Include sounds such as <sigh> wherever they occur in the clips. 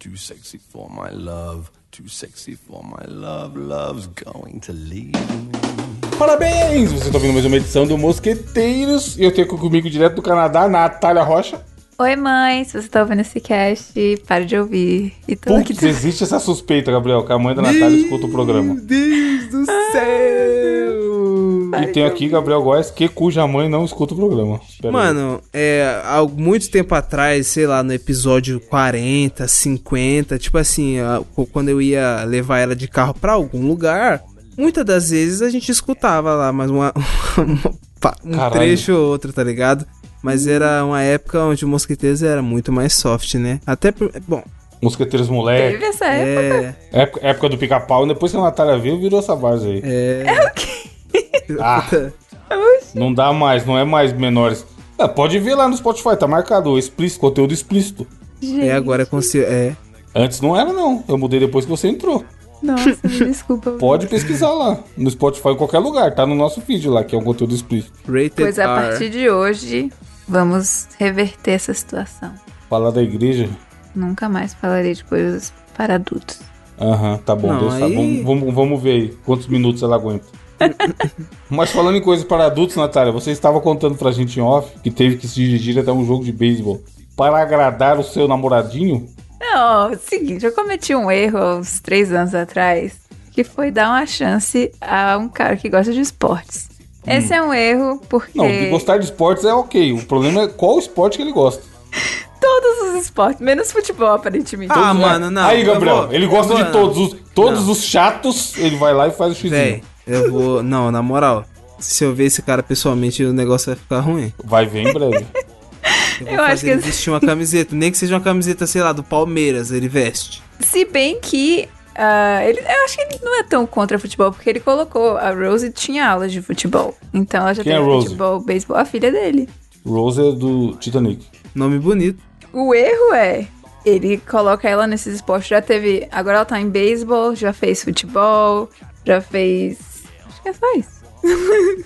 Too sexy for my love, too sexy for my love, love's going to leave me. Parabéns! Você está ouvindo mais uma edição do Mosqueteiros e eu tenho comigo direto do Canadá, Natália Rocha. Oi, mãe, se você tá ouvindo esse cast, pare de ouvir. E tô aqui Putz, existe essa suspeita, Gabriel, que a mãe da Natália escuta o programa. Meu Deus do céu! E tem aqui Gabriel Góes, que cuja mãe não escuta o programa. Pera aí. Mano, é, há muito tempo atrás, sei lá, no episódio 40, 50, tipo assim, quando eu ia levar ela de carro pra algum lugar, muitas das vezes a gente escutava lá, mas uma, <laughs> uma- um Caralho. trecho ou outro, tá ligado? Mas era uma época onde o Mosqueteiros era muito mais soft, né? Até. Bom, Mosqueteiros moleque, Teve essa época. é. época, época do pica-pau, e depois que a Natália veio, virou essa várzea aí. É. <laughs> Ah, não dá mais, não é mais menores. Ah, pode ver lá no Spotify, tá marcado, explícito, conteúdo explícito. Gente, É agora com É. Antes não era, não. Eu mudei depois que você entrou. Nossa, me <laughs> desculpa. Pode pesquisar lá. No Spotify, em qualquer lugar. Tá no nosso feed lá, que é um conteúdo explícito. Rated Pois a R. partir de hoje, vamos reverter essa situação. Falar da igreja. Nunca mais falarei de coisas para adultos. Aham, tá bom, Não, Deus aí- Vamos, vamos, vamos ver aí quantos minutos ela aguenta. Mas falando em coisas para adultos, Natália, você estava contando pra gente em off que teve que se dirigir até um jogo de beisebol para agradar o seu namoradinho? Não, é o seguinte, eu cometi um erro há uns três anos atrás, que foi dar uma chance a um cara que gosta de esportes. Esse é um erro porque Não, de gostar de esportes é ok. O problema é qual esporte que ele gosta. <laughs> todos os esportes, menos futebol, aparentemente. Ah, Todos, mano, né? não. Aí, Gabriel, vou- ele gosta vou- de todos os, todos Não. os chatos, ele vai lá e faz o xizinho. Véi, eu vou. Não, na moral. Se eu ver esse cara pessoalmente, o negócio vai ficar ruim. Vai ver em breve. Eu vou Eu acho que ele vestir uma camiseta. Nem que seja uma camiseta, sei lá, do Palmeiras, ele veste. Se bem que ah, ele, eu acho que ele não é tão contra futebol, porque ele colocou a Rose tinha aulas de futebol. Então ela já Quem é teve Rose? futebol, beisebol, a filha dele. Rose é do Titanic. Nome bonito. O erro é ele coloca ela nesses esportes. Já teve. Agora ela tá em beisebol, já fez futebol, já fez. É só isso. <laughs>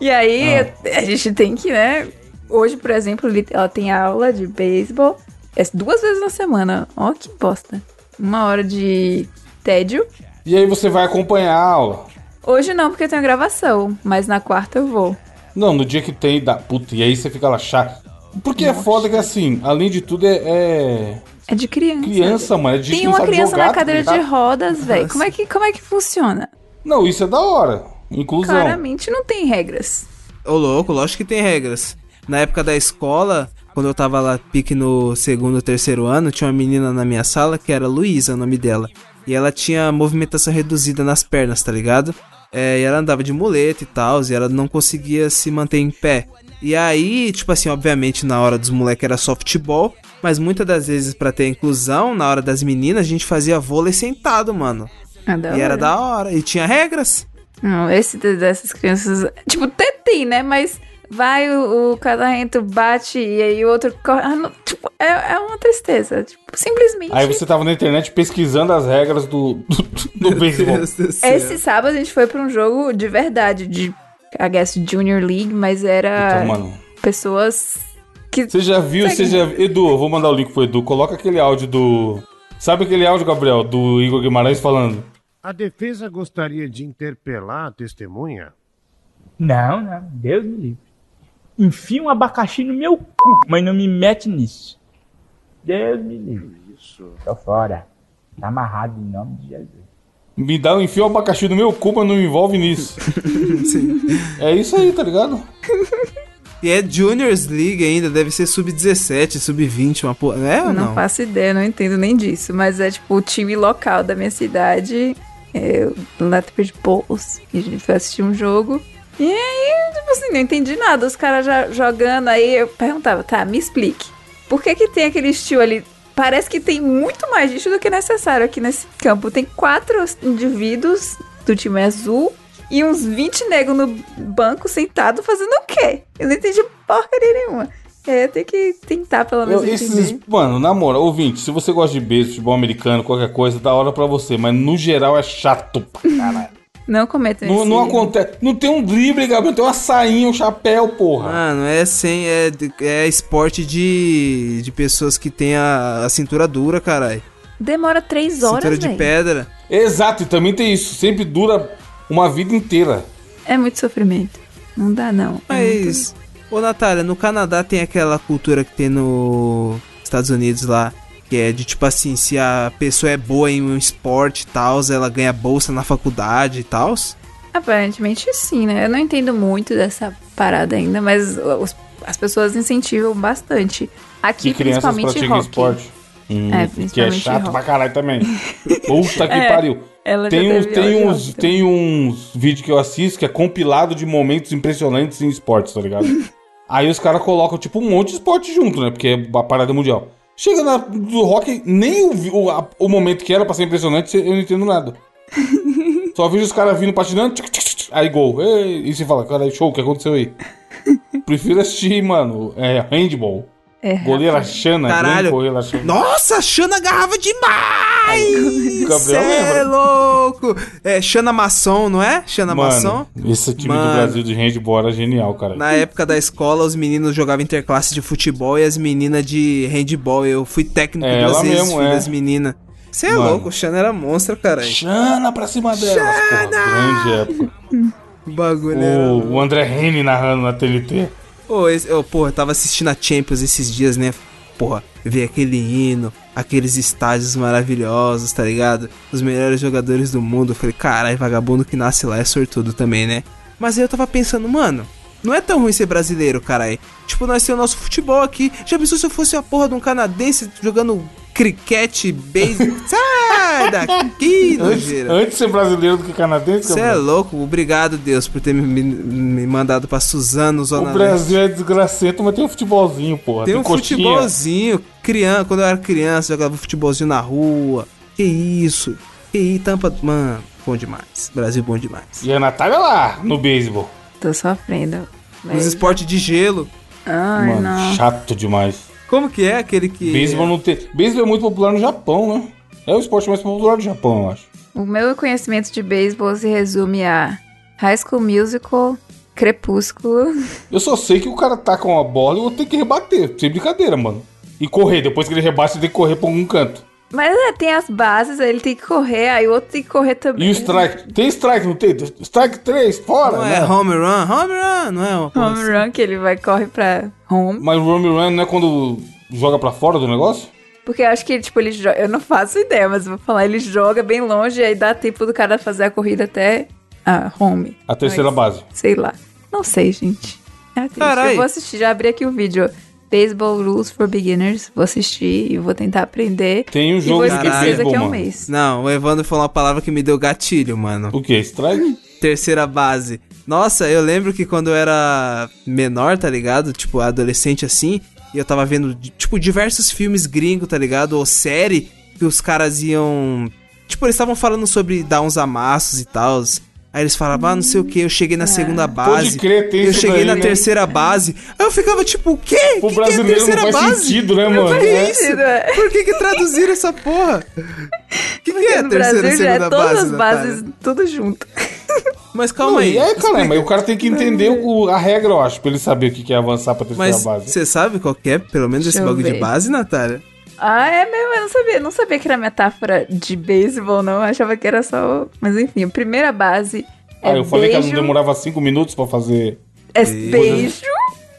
e aí Ah. a gente tem que, né? Hoje, por exemplo, ela tem aula de beisebol é duas vezes na semana. Ó, que bosta. Uma hora de tédio. E aí você vai acompanhar a aula. Hoje não, porque eu tenho gravação, mas na quarta eu vou. Não, no dia que tem, dá. Puta, e aí você fica lá chato. Porque é foda que assim, além de tudo, é. é É de criança. Criança, mano. É de Tem uma criança jogar, na tá cadeira de ligado? rodas, velho. Como, é que, como é que funciona? Não, isso é da hora. Inclusão. Claramente não tem regras. Ô, louco, lógico que tem regras. Na época da escola, quando eu tava lá pique no segundo, terceiro ano, tinha uma menina na minha sala que era Luísa, o nome dela. E ela tinha movimentação reduzida nas pernas, tá ligado? É, e ela andava de muleta e tal, e ela não conseguia se manter em pé. E aí, tipo assim, obviamente na hora dos moleques era só futebol, mas muitas das vezes pra ter inclusão, na hora das meninas, a gente fazia vôlei sentado, mano. Da E era da hora, e tinha regras. Não, esse de- dessas crianças. Tipo, até tem, né? Mas vai o, o casamento, bate e aí o outro corre. Ah, não, tipo, é, é uma tristeza. Tipo, simplesmente. Aí você tava na internet pesquisando as regras do, do, do beisebol. Esse sábado a gente foi pra um jogo de verdade, de, I guess, Junior League, mas era Então, mano. pessoas que. Você já viu, você já. Edu, eu vou mandar o link pro Edu. Coloca aquele áudio do. Sabe aquele áudio, Gabriel, do Igor Guimarães falando? A defesa gostaria de interpelar a testemunha? Não, não, Deus me livre. Enfia um abacaxi no meu cu, mas não me mete nisso. Deus me livre. Isso. Tô fora. Tá amarrado em nome de Jesus. Me dá um enfio abacaxi no meu cu, mas não me envolve nisso. <laughs> É isso aí, tá ligado? E é Juniors League ainda, deve ser sub-17, sub-20, uma porra. É ou Não, não? faço ideia, não entendo nem disso. Mas é tipo o time local da minha cidade, é, o Lethbridge Bulls. E a gente foi assistir um jogo. E aí, tipo assim, não entendi nada. Os caras já jogando, aí eu perguntava, tá, me explique. Por que que tem aquele estilo ali? Parece que tem muito mais disso do que necessário aqui nesse campo. Tem quatro indivíduos do time azul e uns 20 negros no banco sentado fazendo o quê? Eu não entendi porcaria nenhuma. É, tem que tentar pelo menos Eu, entender. esses, mano, na moral, ouvinte, se você gosta de beijo, futebol americano, qualquer coisa, da hora pra você. Mas no geral é chato pra caralho. Não cometam Não, esse não erro. acontece. Não tem um drible, Gabriel. Tem uma sainha, um chapéu, porra. Mano, é sem. É, é esporte de, de pessoas que tem a, a cintura dura, caralho. Demora três horas, Cintura de velho. pedra. Exato, e também tem isso. Sempre dura uma vida inteira. É muito sofrimento. Não dá, não. É muito- Mas, ô Natália, no Canadá tem aquela cultura que tem no Estados Unidos lá, que é de tipo assim, se a pessoa é boa em um esporte e tal, ela ganha bolsa na faculdade e tal. Aparentemente sim, né? Eu não entendo muito dessa parada ainda, mas os- as pessoas incentivam bastante. Aqui, Que crianças principalmente praticam rock. esporte. Hum, É, que é chato rock. pra caralho também. <laughs> Puta que É, pariu. Ela Tem uns, tem, uns, rock tem uns vídeos que eu assisto que é compilado de momentos impressionantes em esportes, tá ligado? <laughs> Aí os caras colocam, tipo, um monte de esporte junto, né? Porque é a parada mundial. Chega na, do rock, nem o, o, a- o momento que era pra ser impressionante, eu não entendo nada. <laughs> Só vejo os caras vindo patinando, tchic, tchic, tchic, aí gol. Ei, E você fala, cara, show, o que aconteceu aí? <laughs> Prefiro assistir, mano, é, handball. É, Goleira Xana, Caralho. grande goleira Xana. Nossa, a Xana agarrava demais! Gabriel Cê é louco! É Xana Maçom, não é? Xana? Mano, esse time Mano. do Brasil de handball era genial, cara. Na época da escola, os meninos jogavam interclasse de futebol e as meninas de handball. Eu fui técnico É, duas vezes, mesmo, fui é. das meninas. Você é Mano. louco, o Xana era monstro, caralho. Xana pra cima delas, porra. Grande época. <laughs> O bagulho era... O, o André Rene narrando na TNT. Ô, esse, ô, porra, eu tava assistindo a Champions esses dias, né? Porra, ver aquele hino, aqueles estádios maravilhosos, tá ligado? Os melhores jogadores do mundo. Eu falei, caralho, vagabundo que nasce lá é sortudo também, né? Mas aí eu tava pensando, mano, não é tão ruim ser brasileiro, caralho. Tipo, nós temos o nosso futebol aqui. Já pensou se eu fosse a porra de um canadense jogando cricket, beisebol? <laughs> Sai daqui, nojeira. antes de ser brasileiro do que canadense, Você é louco? Obrigado, Deus, por ter me, me- me mandado pra Suzano, o Zona Leste. Brasil é desgracento, mas tem um futebolzinho, porra. Tem um coxinha. futebolzinho, criança, quando eu era criança, jogava futebolzinho na rua. Que isso? Que isso, tampa. Mano, bom demais. Brasil bom demais. E a Natália lá, no beisebol. Tô sofrendo. Nos Mas- esportes de gelo. Ai, Mano, não. chato demais. Como que é aquele que. Beisebol não tem. Beisebol é muito popular no Japão, né? É o esporte mais popular do Japão, eu acho. O meu conhecimento de beisebol se resume a High School Musical, Crepúsculo. Eu só sei que o cara tá com a bola e eu tenho que rebater. Sem brincadeira, mano. E correr. Depois que ele rebate, ele tem que correr pra algum canto. Mas é, tem as bases, aí ele tem que correr, aí o outro tem que correr também. E o strike? Tem strike, não tem? Strike 3, fora, Não né? é home run? Home run, não é? Home assim? run, que ele vai corre pra home. Mas o home run não é quando joga pra fora do negócio? Porque eu acho que, tipo, ele joga. Eu não faço ideia, mas eu vou falar, ele joga bem longe e aí dá tempo do cara fazer a corrida até a home. A terceira Mas, base. Sei lá. Não sei, gente. É. Carai. Eu vou assistir, já abri aqui o vídeo. Baseball Rules for Beginners. Vou assistir e vou tentar aprender. Tem um e jogo vou de esquecer beisebol, daqui a um mano. mês. Não, o Evandro falou uma palavra que me deu gatilho, mano. O que? Strike? Terceira base. Nossa, eu lembro que quando eu era menor, tá ligado? Tipo, adolescente assim, e eu tava vendo, tipo, diversos filmes gringos, tá ligado? Ou série, que os caras iam. Tipo, eles estavam falando sobre dar uns amassos e tal. Aí eles falavam, ah, não sei o que, eu cheguei na segunda base. Pode crer, tem Eu isso cheguei daí, na né? terceira base. Aí eu ficava tipo, o quê? Pro Que que é brasileiro não terceira faz base? sentido, né, mano? Que É. isso? É. Por que que traduziram essa porra? O que, que é a terceira e Brasil já é segunda todas base, as bases, tudo junto. Mas calma Não, aí. é, cara, mas o cara tem que entender o- a regra, eu acho, pra ele saber o que é avançar pra terceira Mas base. você sabe qual que é, pelo menos, esse Deixa eu bagulho de base, Natália? Ah, é mesmo? Eu não sabia. Não sabia que era metáfora de beisebol, não. Eu achava que era só. Mas enfim, a primeira base é Ah, eu falei que ela não beijo. demorava cinco minutos pra fazer. É beijo.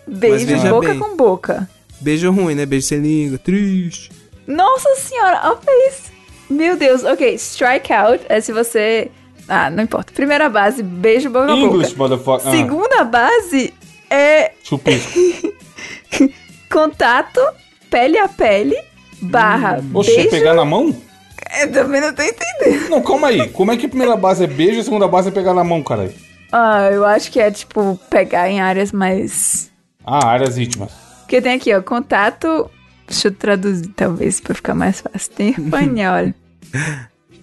Beijo veja boca bem. com boca. Beijo ruim, né? Beijo sem língua, triste. Nossa senhora, olha isso. Meu Deus, ok. Strikeout é se você. Ah, não importa. Primeira base, beijo boca com English, boca. motherfucker. Ah, Segunda base é chupisco. <laughs> contato pele a pele barra Oxe, beijo. pegar na mão? Eu também não tô entendendo. Não, calma aí. Como é que a primeira base é beijo e a segunda base é pegar na mão, caralho? Ah, eu acho que é tipo pegar em áreas mais. Ah, áreas íntimas. Porque tem aqui, ó, contato. Deixa eu traduzir, talvez, pra ficar mais fácil. Tem <laughs> espanhol.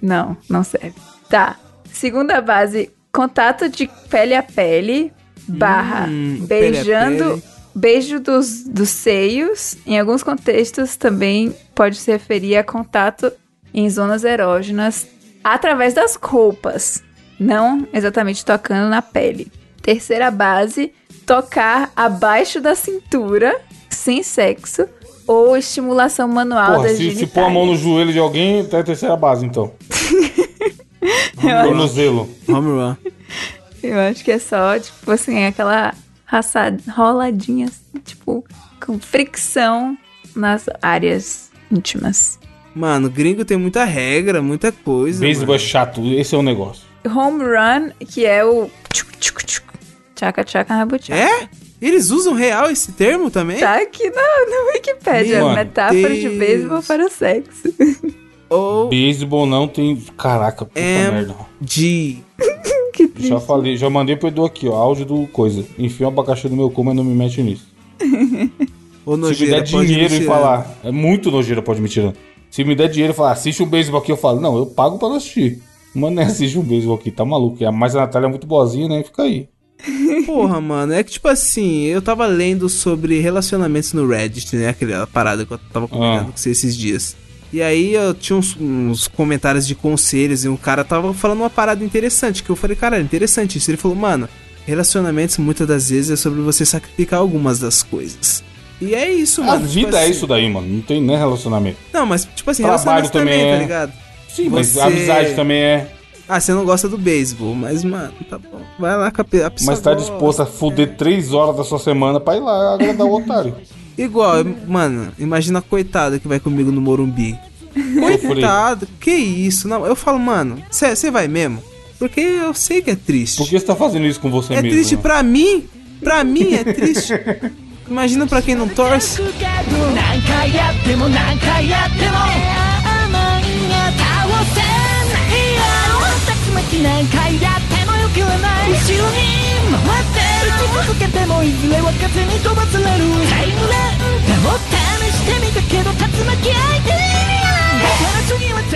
não, não serve. Tá. Segunda base, contato de pele a pele, barra, Hum, pele a beijando, pele. beijo dos, dos seios. Em alguns contextos também pode se referir a contato em zonas erógenas através das roupas, não exatamente tocando na pele. Terceira base, tocar abaixo da cintura, sem sexo, ou estimulação manual Porra, das se, se pôr a mão no joelho de alguém, tá a terceira base, então. <laughs> Tornozelo. Home run. Eu acho que é só, tipo assim, aquela raça, roladinha, assim, tipo, com fricção nas áreas íntimas. Mano, gringo tem muita regra, muita coisa. Beisebol é chato, esse é o negócio. Home run, que é o tchuc, tchuc, tchuc, tchaca tchaca rabuchaca. É? Eles usam real esse termo também? Tá aqui na, na Wikipédia, Meu metáfora de Deus. beisebol para o sexo. <laughs> Ou Beisebol não tem. Caraca, puta É. merda. de... <laughs> que triste. Já falei, já mandei pro Edu aqui, ó. Áudio do coisa. Enfia um abacaxi no meu cu, mas não me mete nisso. <laughs> Ou Se me nojeira, der dinheiro e falar. É muito nojeira, pode me tirar. Se me der dinheiro e falar, assiste um beisebol aqui, eu falo, não, eu pago pra não assistir. Mano, nem assiste um beisebol aqui, tá maluco. Mas a Natália é muito boazinha, né? Fica aí. <laughs> Porra, mano, é que tipo assim, eu tava lendo sobre relacionamentos no Reddit, né? Aquela parada que eu tava comentando Ah. com você esses dias. E aí eu tinha uns, uns comentários de conselhos e um cara tava falando uma parada interessante, que eu falei, cara, interessante isso. Ele falou, mano, relacionamentos muitas das vezes é sobre você sacrificar algumas das coisas. E é isso, A mano. tipo vida é assim- isso daí, mano. Não tem nem relacionamento. Não, mas tipo assim, Trabalho relacionamentos também, também tá é. ligado? Sim, mas Você- a amizade também é. Ah, você não gosta do beisebol, mas, mano, tá bom. Vai lá com a, a. Mas tá disposto a fuder três horas da sua semana pra ir lá agradar o otário. <laughs> Igual, mano, imagina a coitada que vai comigo no Morumbi. <laughs> Coitado, que isso? Não, eu falo, mano, você vai mesmo? Porque eu sei que é triste. Por que você tá fazendo isso com você é mesmo? triste né? pra mim. Pra mim é triste. <laughs> Imagina pra quem não torce.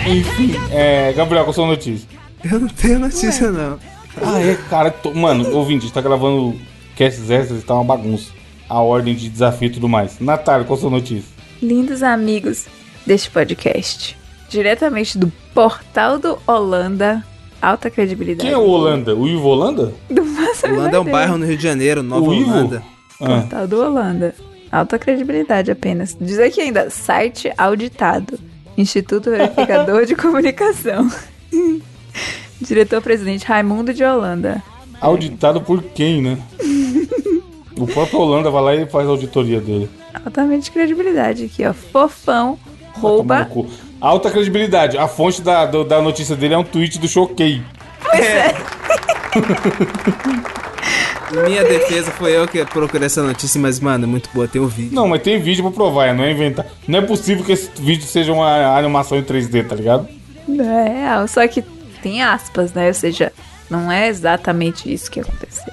Enfim, é, Gabriel, qual a sua notícia? Eu não tenho notícia, não. Ah, é, cara, tô, mano, ouvinte, a gente tá gravando casts extras e tá uma bagunça. A ordem de desafio e tudo mais. Natália, qual a sua notícia? Lindos amigos deste podcast. Diretamente do Portal do Holanda. Alta credibilidade. Quem é o Holanda? O Ivo Holanda? Do Massa Holanda é um bairro no Rio de Janeiro, Nova o Ivo? Holanda. Ah, Portal do Holanda. Alta credibilidade apenas. Diz aqui ainda, site auditado. Instituto Verificador de Comunicação. <laughs> Diretor-presidente Raimundo de Holanda. auditado por quem, né? O próprio Holanda vai lá e faz a auditoria dele. Altamente credibilidade aqui, ó. Fofão rouba. Alta credibilidade. A fonte da, do- da notícia dele é um tweet do Choquei. <laughs> Minha defesa foi eu que procurei essa notícia, mas, mano, é muito boa, tem o vídeo. Não, mas tem vídeo pra provar, não é inventar. Não é possível que esse vídeo seja uma animação em 3D, tá ligado? Não é real. Só que tem aspas, né? Ou seja, não é exatamente isso que aconteceu.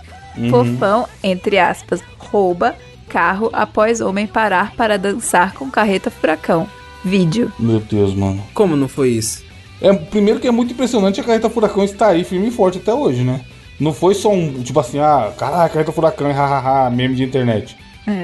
Fofão, entre aspas, rouba carro após homem parar para dançar com carreta furacão. Vídeo. Meu Deus, mano. Como não foi isso? É, primeiro que é muito impressionante a carreta furacão estar aí firme e forte até hoje, né? Não foi só um, tipo assim, ah, caraca, carreta furacão, hahaha, meme de internet.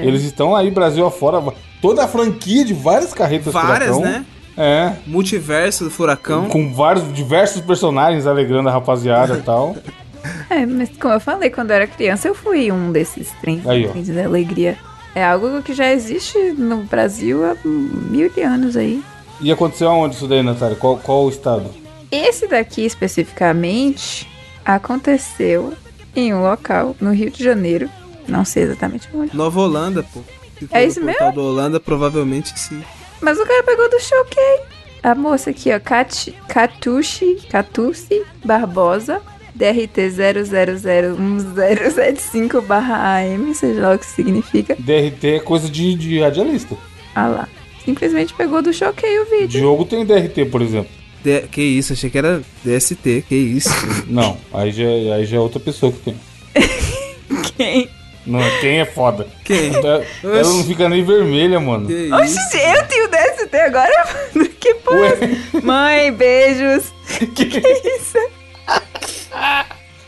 Eles estão aí, Brasil afora, toda a franquia de várias carretas Várias, furacão. né? É, Multiverso do furacão. com vários, diversos personagens alegrando a rapaziada e tal. <laughs> <laughs> É, mas como eu falei, quando eu era criança, eu fui um desses trens Aí, trens da alegria. É algo que já existe no Brasil há mil de anos aí. E aconteceu aonde isso daí, Natália? Qual, qual o estado? Esse daqui especificamente aconteceu em um local no Rio de Janeiro. Não sei exatamente onde. Nova Holanda, pô. Se É no isso portal do Holanda, provavelmente sim. Mas o cara pegou do choquei. A moça aqui, ó, Kat, Katushi, Katushi Barbosa, DRT 00011075/AM, seja lá o que significa. DRT é coisa de, de radialista. Ah lá. Simplesmente pegou do choquei o vídeo. Diogo tem DRT, por exemplo. D- que isso, achei que era DST, que isso. <laughs> Não, aí já, aí já é outra pessoa que tem. <laughs> Quem? Não, quem é foda? Quem? Ela, ela não fica nem vermelha, mano. que Oxi, eu tenho DST agora? <laughs> mano? Que porra? Ué, Mãe, beijos. que isso?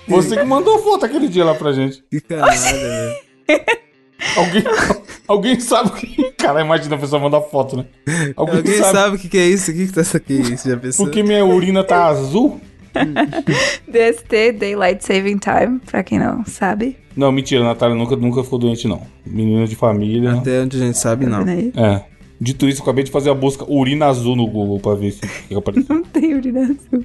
Você que mandou foto aquele dia lá pra gente. Que caralho, velho. Alguém, alguém sabe o que. Cara, imagina a pessoa mandar foto, né? Alguém, Alguém sabe, sabe o que, que é isso? O que, que tá isso aqui? Isso já pensou? porque minha urina tá azul? DST, Daylight Saving Time, pra quem não sabe. Não, mentira, a Natália nunca, nunca ficou doente, não. Menina de família. Até onde a gente sabe, não. É. Dito isso, eu acabei de fazer a busca urina azul no Google pra ver se o que apareceu. Não tem urina azul.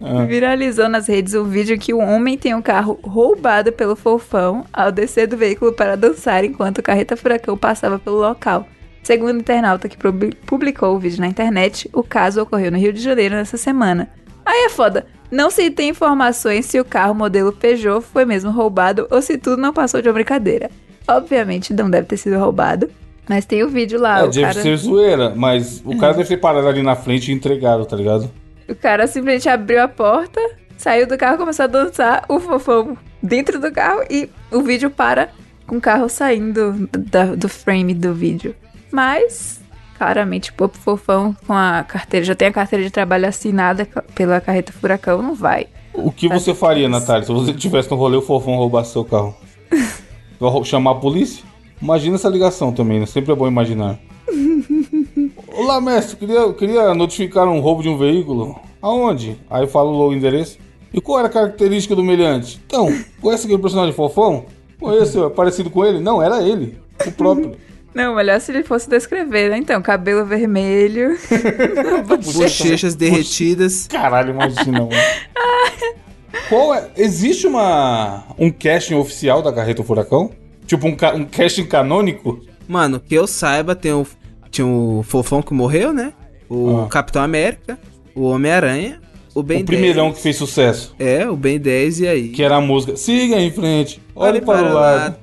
Ah. Viralizou nas redes um vídeo que um homem tem um carro roubado pelo fofão ao descer do veículo para dançar enquanto o carreta furacão passava pelo local. Segundo o internauta que publicou o vídeo na internet, o caso ocorreu no Rio de Janeiro nessa semana. Aí é foda. Não se tem informações se o carro modelo Peugeot foi mesmo roubado ou se tudo não passou de uma brincadeira. Obviamente não deve ter sido roubado, mas tem o vídeo lá. é, o, deve cara, ser zoeira, mas o cara deve ter parado ali na frente e entregado, tá ligado? o cara simplesmente abriu a porta, saiu do carro, começou a dançar, o fofão dentro do carro e o vídeo para com o carro saindo da- do frame do vídeo. Mas, claramente, o fofão com a carteira, já tem a carteira de trabalho assinada pela carreta furacão, não vai. O que você faria, Natália, se você tivesse no rolê o fofão roubasse seu carro? <laughs> Vai chamar a polícia? Imagina essa ligação também, né? Sempre é bom imaginar. <laughs> Olá, mestre, queria, queria notificar um roubo de um veículo. Aonde? Aí fala o endereço. E qual era a característica do meliante? Então, conhece aquele personagem fofão? Conheço, é parecido com ele? Não, era ele, o próprio. <laughs> Não, melhor se ele fosse descrever, né? Então, cabelo vermelho. <laughs> Bochechas derretidas. Caralho, imagina, mano. Qual é? Existe uma um casting oficial da Carreta Furacão? Tipo um, ca- um casting canônico? Mano, que eu saiba, tem o, tinha o Fofão que morreu, né? O Ah. Capitão América, o Homem-Aranha, o Ben o primeirão 10. que fez sucesso. É, o Ben 10 e aí? Que era a música Siga em frente, olhe Olhe para, para o lado. lado.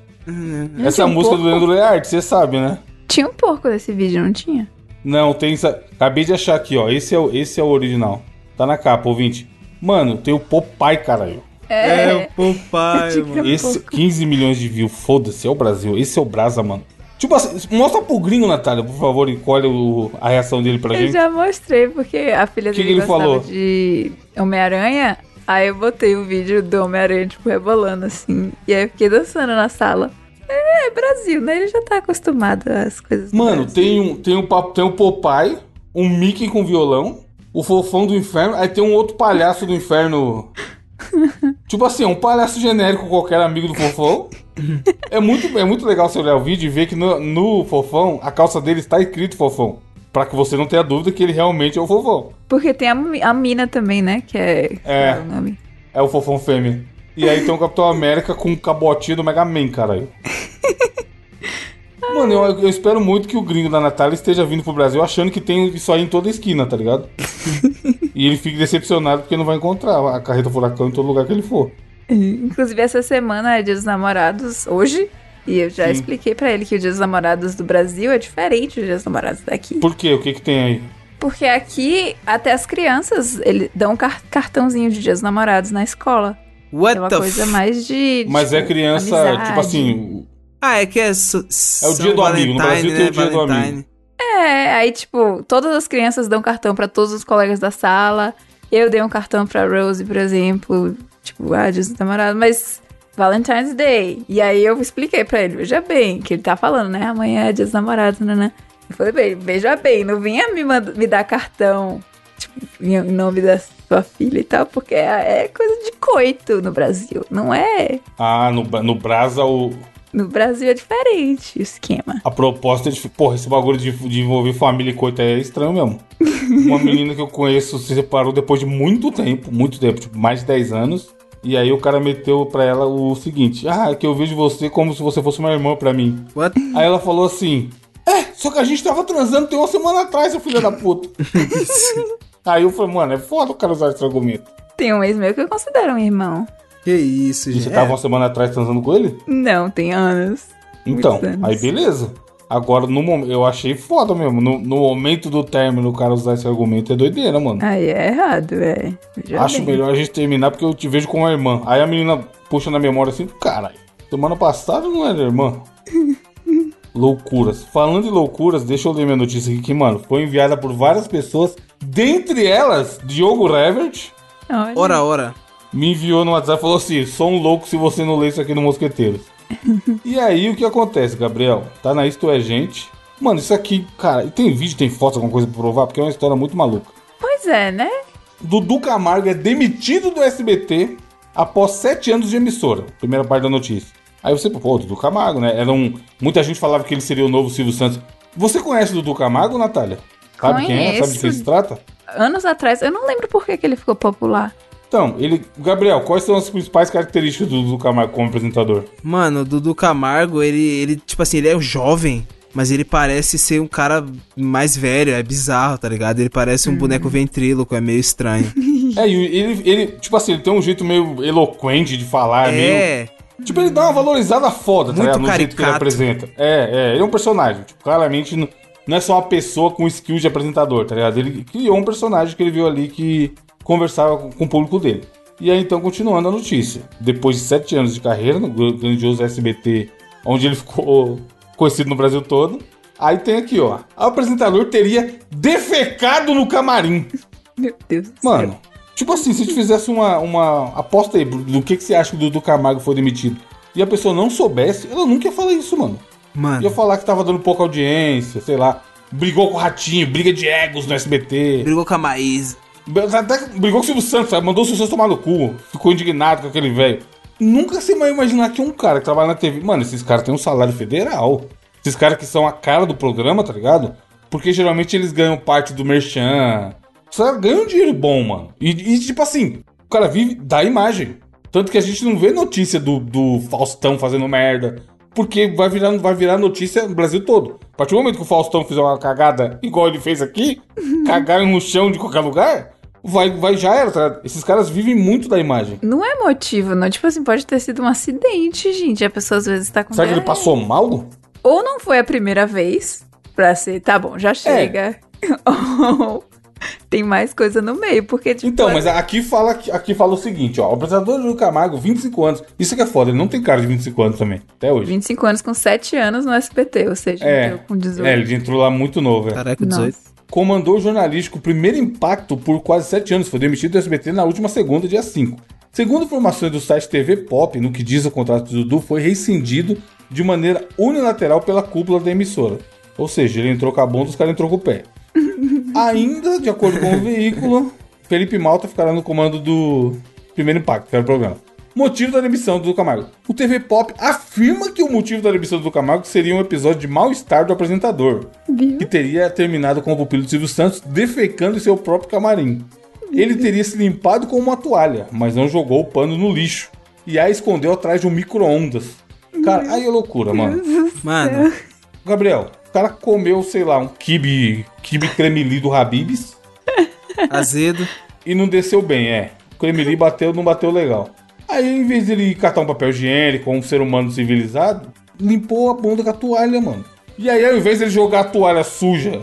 Essa um música do? Leandro Learte, você sabe, né? Tinha um porco desse vídeo, não tinha? Não, tem. Acabei de achar aqui, ó. Esse é o, esse é o original. Tá na capa, ouvinte. Mano, tem o Popeye, caralho. É, o Popeye, mano. Esse 15 milhões de views, foda-se, é o Brasil. Esse é o Brasa, mano. Tipo assim, mostra pro gringo, Natália, por favor, e colhe o- a reação dele pra Eu gente. já mostrei, porque a filha Que dele que ele gostava falou? de Homem-Aranha. Aí eu botei o vídeo do Homem-Aranha, tipo, rebolando assim. E aí eu fiquei dançando na sala. É, Brasil, né? Ele já tá acostumado às coisas Mano, Brasil. tem um, tem, um, tem um Popeye, um Mickey com violão, o Fofão do Inferno, aí tem um outro palhaço do Inferno. <laughs> tipo assim, um palhaço genérico qualquer amigo do Fofão. É muito, é muito legal você olhar o vídeo e ver que no, no Fofão, a calça dele está escrito Fofão. Pra que você não tenha dúvida que ele realmente é o Fofão. Porque tem a, a mina também, né? Que é. É. qual o nome? É o Fofão fêmea. E aí tem o Capitão América com um cabotinho do Mega Man, caralho. <laughs> Mano, eu, eu espero muito que o gringo da Natália esteja vindo pro Brasil achando que tem isso aí em toda esquina, tá ligado? <laughs> e ele fique decepcionado porque não vai encontrar a carreta furacão em todo lugar que ele for. Inclusive, essa semana é Dia dos Namorados, hoje. E eu já Sim. expliquei pra ele que o Dia dos Namorados do Brasil é diferente do Dia dos Namorados daqui. Por quê? O que que tem aí? Porque aqui, até as crianças, eles dão um car- cartãozinho de Dia dos Namorados na escola. What é uma the coisa f... mais de. Mas é tipo, criança, amizade. tipo assim. Ah, é que é... So, É o dia do amigo, no Brasil tem o dia do amigo. É, aí, tipo, todas as crianças dão cartão pra todos os colegas da sala. Eu dei um cartão pra Rose, por exemplo. Tipo, ah, Dia dos Namorados, mas. Valentine's Day. E aí eu expliquei pra ele, veja bem, que ele tá falando, né? Amanhã é Dia dos Namorados, né? né? Eu falei bem, veja bem, não vinha me, manda- me dar cartão, tipo, em nome da sua filha e tal, porque é, é coisa de coito no Brasil, não é? Ah, no, no Brasa o, No Brasil é diferente o esquema. a proposta é de. Porra, esse bagulho de, de envolver família e coita é estranho mesmo. <laughs> Uma menina que eu conheço se separou depois de muito tempo, muito tempo, tipo, mais de 10 anos. E aí o cara meteu pra ela o seguinte: Ah, que eu vejo você como se você fosse uma irmã pra mim. What? Aí ela falou assim: É, só que a gente tava transando tem uma semana atrás, seu filho da puta. <laughs> aí eu falei, mano, é foda o cara usar esse argumento. Tem um ex meu que eu considero um irmão. Que isso, E gente. você tava uma semana atrás transando com ele? Não, tem anos. Então, anos. aí beleza. Agora, no momento, eu achei foda mesmo. No, no momento do término, o cara usar esse argumento é doideira, mano. Aí é errado, é. Veja Acho bem. melhor a gente terminar porque eu te vejo como uma irmã. Aí a menina puxa na memória assim, caralho, semana passada não era irmã. <laughs> loucuras. Falando em loucuras, deixa eu ler minha notícia aqui que, mano, foi enviada por várias pessoas. Dentre elas, Diogo Revert Olha. Ora, ora. Me enviou no WhatsApp e falou assim: sou um louco se você não ler isso aqui no Mosqueteiros. <laughs> e aí o que acontece, Gabriel? Tá na Isto é Gente. Mano, isso aqui, cara, tem vídeo, tem foto, alguma coisa pra provar, porque é uma história muito maluca. Pois é, né? Dudu Camargo é demitido do SBT após sete anos de emissora. Primeira parte da notícia. Aí você, pô, Dudu Camargo, né? Era um, muita gente falava que ele seria o novo Silvio Santos. Você conhece o Dudu Camargo, Natália? Sabe quem é? Sabe de Conheço. quem se trata? Anos atrás, eu não lembro por que, que ele ficou popular. Então, ele. Gabriel, quais são as principais características do Dudu Camargo como apresentador? Mano, o Dudu Camargo, ele, ele, tipo assim, ele é jovem, mas ele parece ser um cara mais velho, é bizarro, tá ligado? Ele parece um Uhum. boneco ventríloco, é meio estranho. <laughs> É, e ele, ele, tipo assim, ele tem um jeito meio eloquente de falar, meio. é, Tipo, ele dá uma valorizada foda, tá ligado? No jeito que ele caricato. apresenta. É, é, ele é um personagem. Tipo, claramente não, não é só uma pessoa com skill de apresentador, tá ligado? Ele criou um personagem que ele viu ali que conversava com, o público dele. E aí, então, continuando a notícia. Depois de sete anos de carreira no grandioso SBT, onde ele ficou conhecido no Brasil todo, aí tem aqui, ó. O apresentador teria defecado no camarim. Meu Deus do Mano, céu. tipo assim, se a gente fizesse uma, uma aposta aí do que, que você acha que o Dudu Camargo foi demitido e a pessoa não soubesse, ela nunca ia falar isso, mano. Ia mano, falar que tava dando pouca audiência, sei lá. Brigou com o Ratinho, briga de egos no SBT. brigou com a Maísa. Até brigou com o Silvio Santos, sabe? mandou o Silvio Santos tomar no cu. Ficou indignado com aquele velho. Nunca você vai imaginar que um cara que trabalha na TV. Mano, esses caras têm um salário federal. Esses caras que são a cara do programa, tá ligado? Porque geralmente eles ganham parte do merchan. Os caras ganham um dinheiro bom, mano. E, e, tipo assim, o cara vive da imagem. Tanto que a gente não vê notícia do, do Faustão fazendo merda. Porque vai virar, vai virar notícia no Brasil todo. A partir do momento que o Faustão fizer uma cagada igual ele fez aqui, <laughs> cagar no chão de qualquer lugar, vai, vai já era, tá? Esses caras vivem muito da imagem. Não é motivo, não. Tipo assim, pode ter sido um acidente, gente. A pessoa às vezes tá com. Será que ele passou mal? Ou não foi a primeira vez pra ser, tá bom, É. já chega. <laughs> Ou tem mais coisa no meio, porque, tipo. Então, mas aqui fala, aqui fala o seguinte, ó. O apresentador do Camargo, 25 anos. Isso que é foda, ele não tem cara de 25 anos também, até hoje. 25 anos com 7 anos no SBT, ou seja, É, com 18. é, ele entrou lá muito novo, é. Caraca, Nossa. 18. Comandou o jornalístico Primeiro Impacto por quase 7 anos. Foi demitido do SBT na última segunda, dia 5. Segundo informações do site TV Pop, no que diz o contrato do Dudu, foi rescindido de maneira unilateral pela cúpula da emissora. Ou seja, ele entrou com a bunda, os caras entrou com o pé. <laughs> Ainda, de acordo com o veículo, Felipe Malta ficará no comando do Primeiro Impacto, que era o programa. Motivo da demissão do Camargo. O TV Pop afirma que o motivo da demissão do Camargo seria um episódio de mal-estar do apresentador, Viu? que teria terminado com o pupilo do Silvio Santos defecando em seu próprio camarim. Ele teria se limpado com uma toalha, mas não jogou o pano no lixo e a escondeu atrás de um micro-ondas. Cara, aí é loucura, mano. Mano, Gabriel, o cara comeu, sei lá, um kibe, kibe cremeli do Habibs <laughs> azedo. e não desceu bem, é. O cremeli bateu, não bateu legal. Aí, em vez dele catar um papel higiênico, um ser humano civilizado, limpou a bunda com a toalha, mano. E aí, ao invés de ele jogar a toalha suja,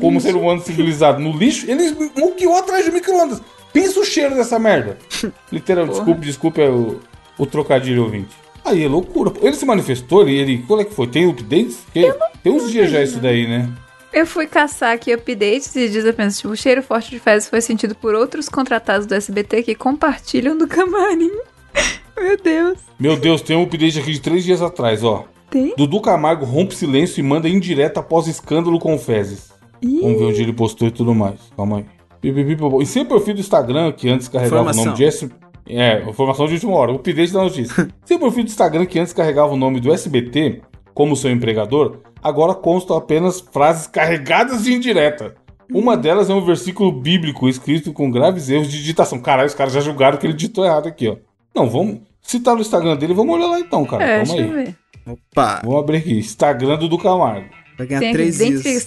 como ser humano civilizado, no lixo, ele muqueou atrás de micro-ondas. Pensa o cheiro dessa merda. <laughs> Literal, desculpe, desculpe é o, o trocadilho ouvinte. Aí é loucura. Ele se manifestou, ele, ele. Qual é que foi? Tem updates? Que- tem uns dias já isso daí, né? Eu fui caçar aqui updates e diz apenas, tipo, o cheiro forte de fezes foi sentido por outros contratados do SBT que compartilham do <laughs> camarim. Meu Deus. Meu Deus, tem um update aqui de três dias atrás, ó. Tem? Dudu Camargo rompe silêncio e manda indireta após escândalo com fezes. Vamos ver onde ele postou e tudo mais. Calma aí. E sem perfil do Instagram, que antes carregava o nome de S... É, informação de última hora, o update da notícia. sem perfil do Instagram, que antes carregava o nome do SBT como seu empregador, agora constam apenas frases carregadas de indireta. Uma delas é um versículo bíblico escrito com graves erros de digitação. Caralho, os caras já julgaram que ele digitou errado aqui, ó. Não, vamos... Se tá no Instagram dele, vamos olhar lá então, cara. É, Calma deixa aí. eu ver. Opa, Vamos abrir aqui. Instagram do Camargo. vai ganhar Tem três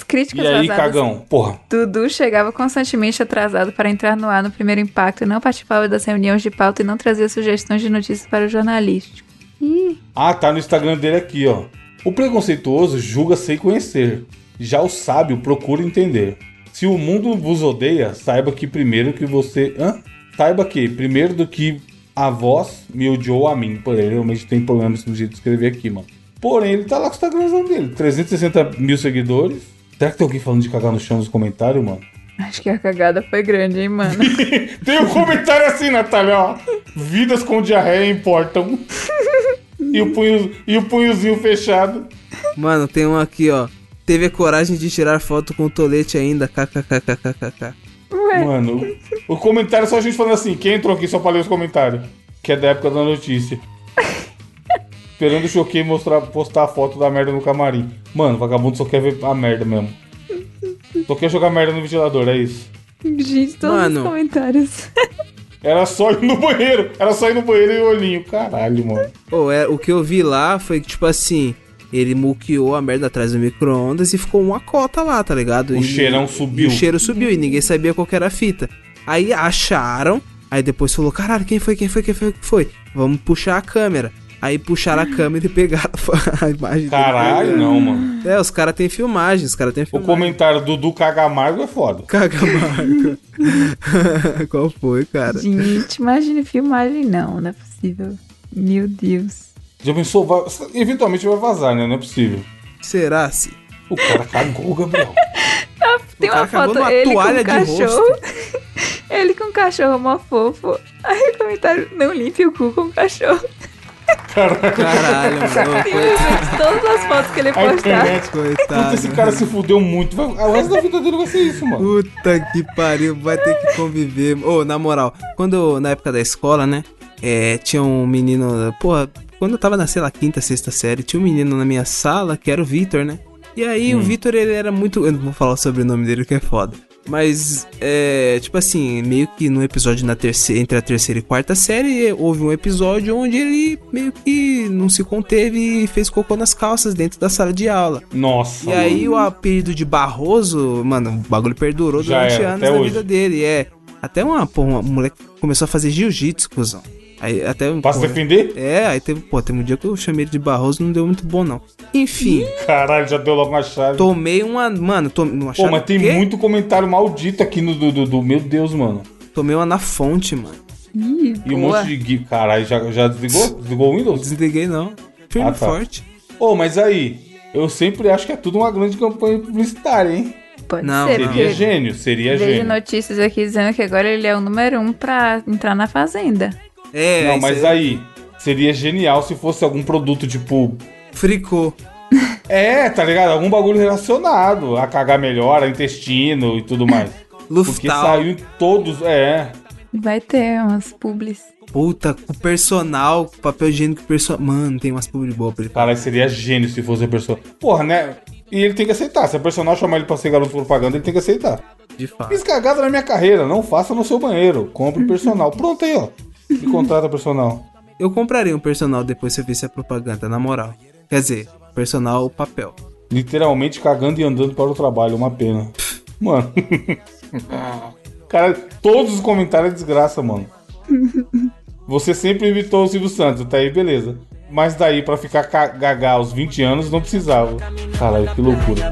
críticas E aí, vazadas, cagão? Porra. Dudu chegava constantemente atrasado para entrar no ar no primeiro impacto, não participava das reuniões de pauta e não trazia sugestões de notícias para o jornalístico. Ih, Ah, tá no Instagram dele aqui, ó. O preconceituoso julga sem conhecer. Já o sábio procura entender. Se o mundo vos odeia, saiba que primeiro que você. Hã? Saiba que, primeiro do que a voz me odiou a mim. Pô, ele realmente tem problemas no jeito de escrever aqui, mano. Porém, ele tá lá com o Instagramzão dele. 360 mil seguidores. Será que tem alguém falando de cagar no chão nos comentários, mano? acho que a cagada foi grande, hein, mano? <laughs> Tem um comentário assim, Natália, ó. Vidas com diarreia importam. <laughs> e, o punho, e o punhozinho fechado. Mano, tem um aqui, ó. Teve a coragem de tirar foto com o tolete ainda. KKKKKK. Ué, Mano, o comentário é só a gente falando assim. Quem entrou aqui só pra ler os comentários? Que é da época da notícia. <laughs> esperando o Choquei mostrar, postar a foto da merda no camarim. Mano, vagabundo só quer ver a merda mesmo. Só quer jogar merda no ventilador, é isso. Gente, todos Mano. os comentários. <laughs> Era só ir no banheiro. Era só ir no banheiro e olhinho. Caralho, mano. Pô, é, o que eu vi lá foi que, tipo assim, ele muqueou a merda atrás do micro-ondas e ficou uma cota lá, tá ligado? O E- cheirão subiu. o cheiro subiu e ninguém sabia qual que era a fita. Aí acharam, aí depois falou, caralho, quem foi, quem foi, quem foi, quem foi? Vamos puxar a câmera. Aí puxaram a câmera e pegaram <laughs> a imagem dele. Caralho, não, mano. É, os caras têm filmagem, os caras têm O filmagem. comentário do Dudu Cagamargo é foda. Caga Marco. <laughs> Qual foi, cara? Gente, imagine filmagem. Não, não é possível. Meu Deus. Já pensou? Vai- eventualmente vai vazar, né? Não é possível. Será se? O cara cagou, Gabriel. <laughs> Tem O uma foto numa ele com toalha um de cachorro. ele com um cachorro mó fofo. Aí o comentário, não limpe o cu com o cachorro. Caralho, mano. Um de todas as fotos que ele postar. internet. Puta, Coitado. esse cara se fudeu muito. Vai- o resto da vida dele vai ser isso, mano. Puta que pariu, vai ter que conviver. Ô, na moral, quando na época da escola, né? É, tinha um menino. Porra, quando eu tava na, sei lá, quinta, sexta série, tinha um menino na minha sala que era o Vitor, né? E aí o Vitor, ele era muito. Eu não vou falar sobre o nome dele que é foda. Mas, é. Tipo assim, meio que no episódio na terceira, entre a terceira e quarta série, houve um episódio onde ele meio que não se conteve e fez cocô nas calças dentro da sala de aula. Nossa. E aí o apelido de Barroso, mano, o bagulho perdurou Já durante era, anos da hoje. vida dele. É. Até uma, porra, uma moleque começou a fazer jiu-jitsu, cuzão. Aí até. Pra se porra, defender? É, aí teve, pô, teve um dia que eu chamei ele de Barroso não deu muito bom, não. Enfim, Caralho, já deu logo uma chave. tomei uma. Mano, tomei uma Pô, mas tem quê? muito comentário maldito aqui no do, do, do- Meu Deus, mano. Tomei uma na fonte, mano. Ih, E um boa. monte de gif. Caralho, já, já desligou? Desligou o Não Windows? desliguei, não. Firme Ah, tá. forte. Ô, mas aí, eu sempre acho que é tudo uma grande campanha publicitária, hein? Pode Não, ser, não. Seria porque gênio, seria vejo gênio. notícias aqui dizendo que agora ele é o número um pra entrar na fazenda. É, Não, mas aí, seria genial se fosse algum produto tipo. Fricô. <laughs> É, tá ligado? Algum bagulho relacionado a cagar melhor, a intestino e tudo mais. <laughs> Porque saiu em todos. É. Vai ter umas publis. Puta, o personal, papel higiênico personal. Mano, tem umas publi boas pra ele. Cara, seria gênio se fosse a pessoa. Porra, né? E ele tem que aceitar. Se a personal chamar ele pra ser garoto propaganda, ele tem que aceitar. De fato. Fiz cagada na minha carreira, não faça no seu banheiro. Compre <laughs> personal. Pronto aí, ó. Me contrata personal. Eu compraria um personal depois se eu visse a propaganda, na moral. Quer dizer, personal papel. Literalmente cagando e andando para o trabalho, uma pena. Mano. <laughs> Cara, todos os comentários é desgraça, mano. Você sempre imitou o Silvio Santos, tá aí, beleza. Mas daí, pra ficar ca- gaga aos 20 anos, não precisava. Caralho, que loucura.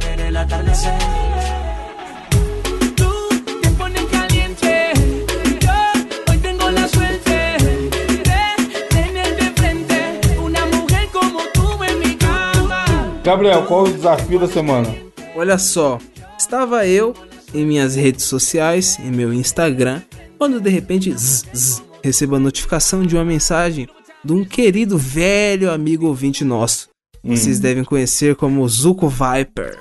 Gabriel, qual o desafio da semana? Olha só, estava eu em minhas redes sociais, em meu Instagram, quando de repente zzz, zzz, recebo a notificação de uma mensagem de um querido velho amigo ouvinte nosso. Vocês devem conhecer como Zuko Viper.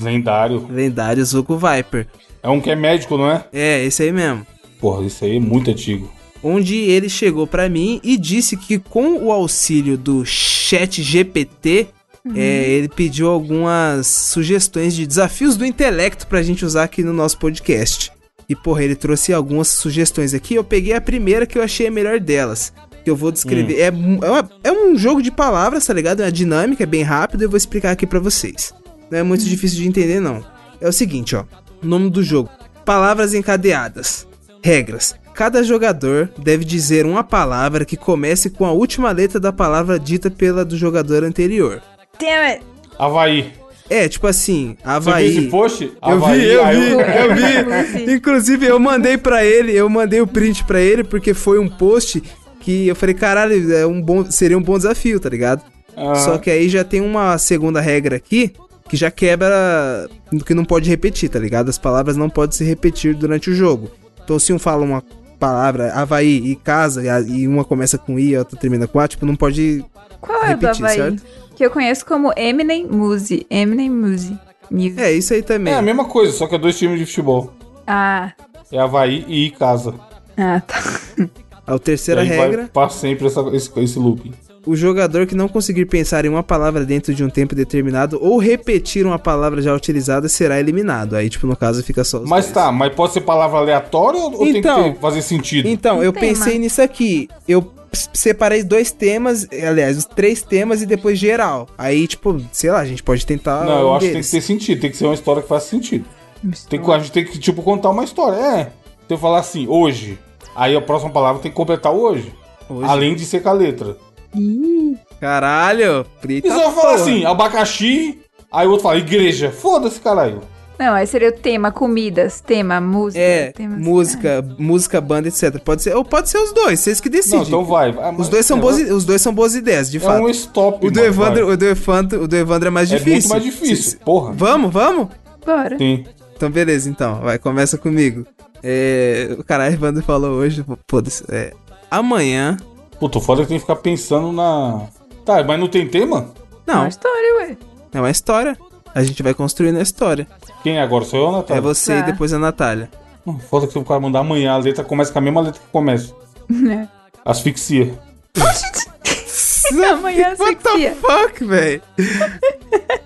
Lendário. Lendário Zuko Viper. É um que é médico, não é? É, esse aí mesmo. Porra, isso aí é muito antigo. onde ele chegou pra mim e disse que com o auxílio do Chat GPT, é, ele pediu algumas sugestões de desafios do intelecto pra gente usar aqui no nosso podcast. E porra, ele trouxe algumas sugestões aqui. Eu peguei a primeira que eu achei a melhor delas. Que eu vou descrever. É, mu- é, uma- é um jogo de palavras, tá ligado? É uma dinâmica, é bem rápido. Eu vou explicar aqui pra vocês. Não é muito difícil de entender, não. É o seguinte, ó. Nome do jogo: Palavras encadeadas. Regras: Cada jogador deve dizer uma palavra que comece com a última letra da palavra dita pela do jogador anterior. Damn it! Havaí. É, tipo assim, Você Havaí. viu esse post? Eu Havaí, vi, eu aí <laughs> vi, eu vi. Inclusive, eu mandei pra ele, eu mandei o print pra ele porque foi um post que eu falei, caralho, é um bom, seria um bom desafio, tá ligado? Aham. Só que aí já tem uma segunda regra aqui que já quebra que não pode repetir, tá ligado? As palavras não podem se repetir durante o jogo. Então, se um fala uma palavra Havaí e casa, e uma começa com I e a outra termina com A, tipo, não pode Qual é o do repetir, Havaí? certo? Que eu conheço como Eminem Muse. Eminem Muse. Muse. É, isso aí também. É a mesma coisa, só que é dois times de futebol. Ah, É Havaí e Casa. ah, tá. <laughs> A terceira e aí regra. pra sempre essa- esse, esse looping. O jogador que não conseguir pensar em uma palavra dentro de um tempo determinado ou repetir uma palavra já utilizada será eliminado. Aí, tipo, no caso, fica só os Mas dois. tá, mas pode ser palavra aleatória ou tem Então- que ter- fazer sentido? Então, eu tema. pensei nisso aqui. Eu separei dois temas, aliás, os três temas e depois geral. Aí, tipo, sei lá, a gente pode tentar. Não, eu um acho que tem deles. que ter sentido, tem que ser uma história que faça sentido. Tem que, a gente tem que, tipo, contar uma história. É. Tem que falar assim, hoje. Aí a próxima palavra tem que completar hoje. Hoje. Além de ser com a letra. Caralho! Prita E você vai falar assim, abacaxi. Aí o outro fala, igreja. Foda-se, caralho. Não, aí seria o tema, comidas, tema, música. É, tema- música, música, banda, etc. Pode ser, ou pode ser os dois, vocês que decidem. Não, então vai. Ah, Os dois são é, boas, os dois são boas ideias, de É fato. um stop, O do, mano, Evandro, vai. o, do Evandro, o do Evandro é mais É difícil. muito mais difícil, porra. Vamos, vamos? Bora. Sim. Então, beleza, então. Vai, começa comigo. É, o caralho, Evandro falou hoje, foda-se. É, amanhã. Puta, o foda é que tem que ficar pensando na... Tá, mas não tem tema? É Não, uma história, ué. é uma história. A gente vai construindo a história. Quem é agora? Sou eu ou a Natália? É você Tá. e depois a Natália. Hum, Foda que o cara mandar amanhã, a letra começa com a mesma letra que começa. <laughs> É. Asfixia. <laughs> Amanhã What the asfixia. fuck, velho? <laughs>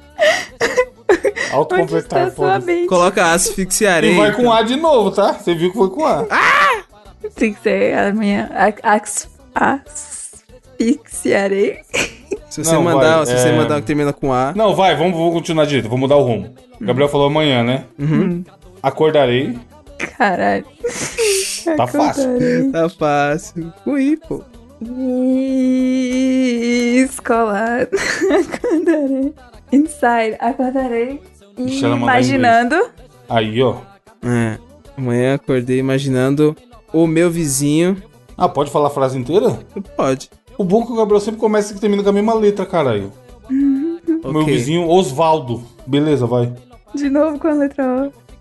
Autocompletar, mente? Coloca asfixiarei. E vai com A de novo, tá? Você viu que foi com A. Tem que ser amanhã. Asfixiarei. Se você Não, mandar, vai, se você é- mandar um que termina com A. Não, vai, vamos, vamos continuar direito. Vou mudar o rumo. O Gabriel falou amanhã, né? Uhum. Acordarei. Caralho. Tá fácil. Tá fácil. Ui, pô. Escolar. Acordarei. Inside. Acordarei. Imaginando. Aí, ó. É. Amanhã acordei imaginando o meu vizinho. Ah, pode falar a frase inteira? Pode. O bom é que o Gabriel sempre começa e termina com a mesma letra, caralho. O meu Ok. vizinho Osvaldo. Beleza, vai. De novo com a letra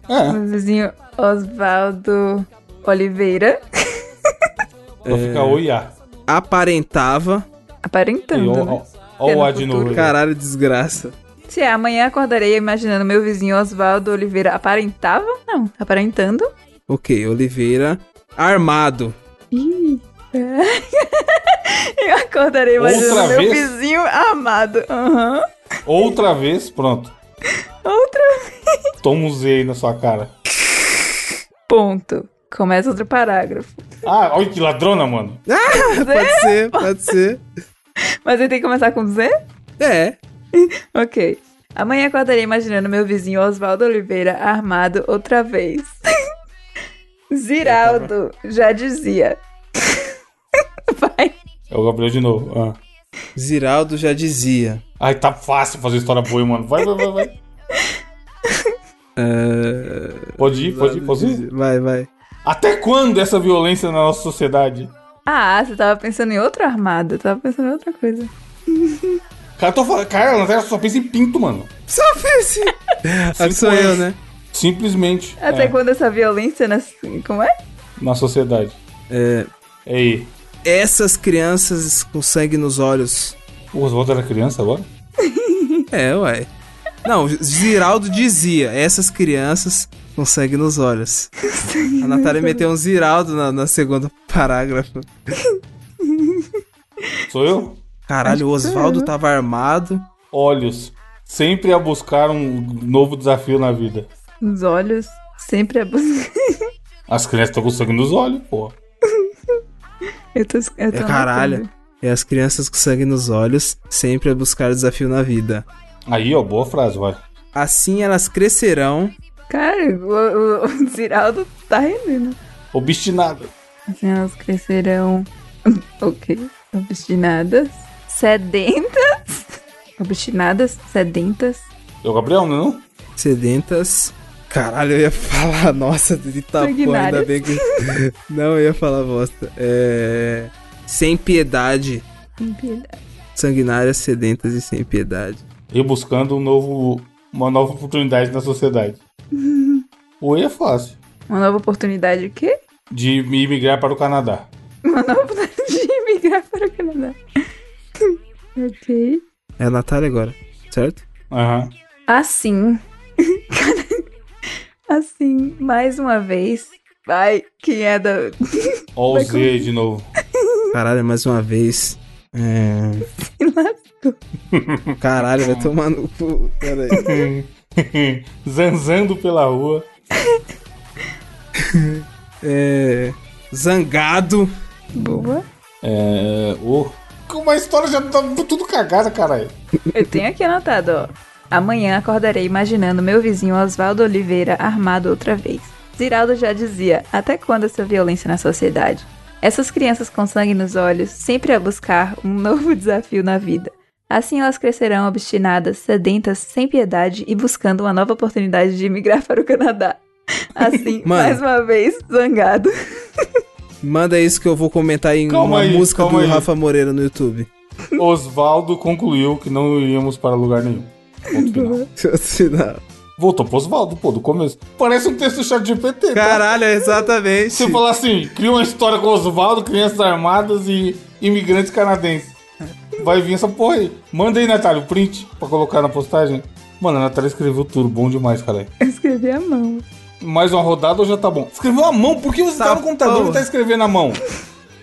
O. É, Meu vizinho Osvaldo Oliveira. <laughs> vai ficar oi A. Aparentava. Aparentando, ó, né? É o A de novo. Caralho, desgraça. Se é, amanhã acordarei imaginando meu vizinho Osvaldo Oliveira. Aparentava? Não. Aparentando? Ok, Oliveira. Armado. Ih. <laughs> <laughs> Eu acordarei Outra imaginando meu vez? vizinho amado. Aham. Outra vez, pronto. Outra vez. Toma um Z aí na sua cara. Ponto. Começa outro parágrafo. Ah, olha que ladrona, mano. Pode ser, pode ser. Mas ele tem que começar com Z? É. <laughs> Ok. Amanhã acordarei imaginando meu vizinho Oswaldo Oliveira armado outra vez. <laughs> Ziraldo já dizia. Vai. É o Gabriel de novo. Ah. Ziraldo já dizia. Ai, tá fácil fazer história boa, mano. Vai, vai, vai, vai. <laughs> É, Pode ir, pode ir, pode ir. Vai, vai. Até quando essa violência na nossa sociedade? Ah, você tava pensando em outro armado. Eu tava pensando em outra coisa. <laughs> Cara, eu tô falando. Cara, a Natália só pensa em pinto, mano. Só fez. <laughs> Ah, Cinco sou eu, né? Simplesmente. Até é, quando essa violência nas... Como é? Na sociedade. É, É aí. Essas crianças com sangue nos olhos. O Oswaldo era criança agora? <laughs> É, ué. Não, Ziraldo dizia, essas crianças com sangue nos olhos. A Natália meteu um Ziraldo na, na segunda parágrafo. Sou eu? Caralho, o Oswaldo tava armado. Olhos. Sempre a buscar um novo desafio na vida. Os olhos sempre a buscar. <laughs> As crianças estão com sangue nos olhos, pô. Eu tô, eu tô É caralho. É as crianças com sangue nos olhos, sempre a buscar desafio na vida. Aí, ó, boa frase, vai. Assim elas crescerão. Cara, o, o, o Ziraldo tá rendendo. Obstinada. Assim elas crescerão. <laughs> ok. Obstinadas. Sedentas. Obstinadas, sedentas. É o Gabriel, não é não? Sedentas. Caralho, eu ia falar, <laughs> nossa, de tapão, ainda bem que. <laughs> Não, eu ia falar bosta. É. Sem piedade. Sem piedade. Sanguinárias, sedentas e sem piedade. E buscando um novo, uma nova oportunidade na sociedade. <laughs> Oi é fácil. Uma nova oportunidade o quê? De me migrar para o Canadá. Uma nova oportunidade de migrar para o Canadá. ok. É a Natália agora, certo? Aham. Assim. Assim, mais uma vez. Vai, quem é da. <laughs> Ó o Z aí de novo. Caralho, mais uma vez. É. <laughs> Caralho, vai tomar no cu. Pera aí. <laughs> Zanzando pela rua. É. Zangado. Boa. É. Oh. Uma história já tá tudo cagada, caralho. Eu tenho aqui anotado, ó. Amanhã acordarei imaginando meu vizinho Oswaldo Oliveira armado outra vez. Ziraldo já dizia: até quando essa violência na sociedade? Essas crianças com sangue nos olhos, sempre a buscar um novo <laughs> desafio na vida. Assim elas crescerão obstinadas, sedentas, sem piedade e buscando uma nova oportunidade de migrar para o Canadá. <laughs> Assim, Mano. mais uma vez, zangado. Manda isso que eu vou comentar em Calma uma aí, música do aí. Rafa Moreira no YouTube. Osvaldo concluiu que não iríamos para lugar nenhum. Ponto final. <laughs> Voltou pro Osvaldo, pô, do começo. Parece um texto do chat GPT, tá? Caralho, exatamente. Eu falar assim, cria uma história com Osvaldo, crianças armadas e imigrantes canadenses. Vai vir essa porra aí. Manda aí, Natália, o print pra colocar na postagem. Mano, a Natália escreveu tudo, bom demais, cara. Eu escrevi a mão. Mais uma rodada ou já tá bom? Escreveu a mão, por que você tá, Tá no computador porra. e tá escrevendo a mão?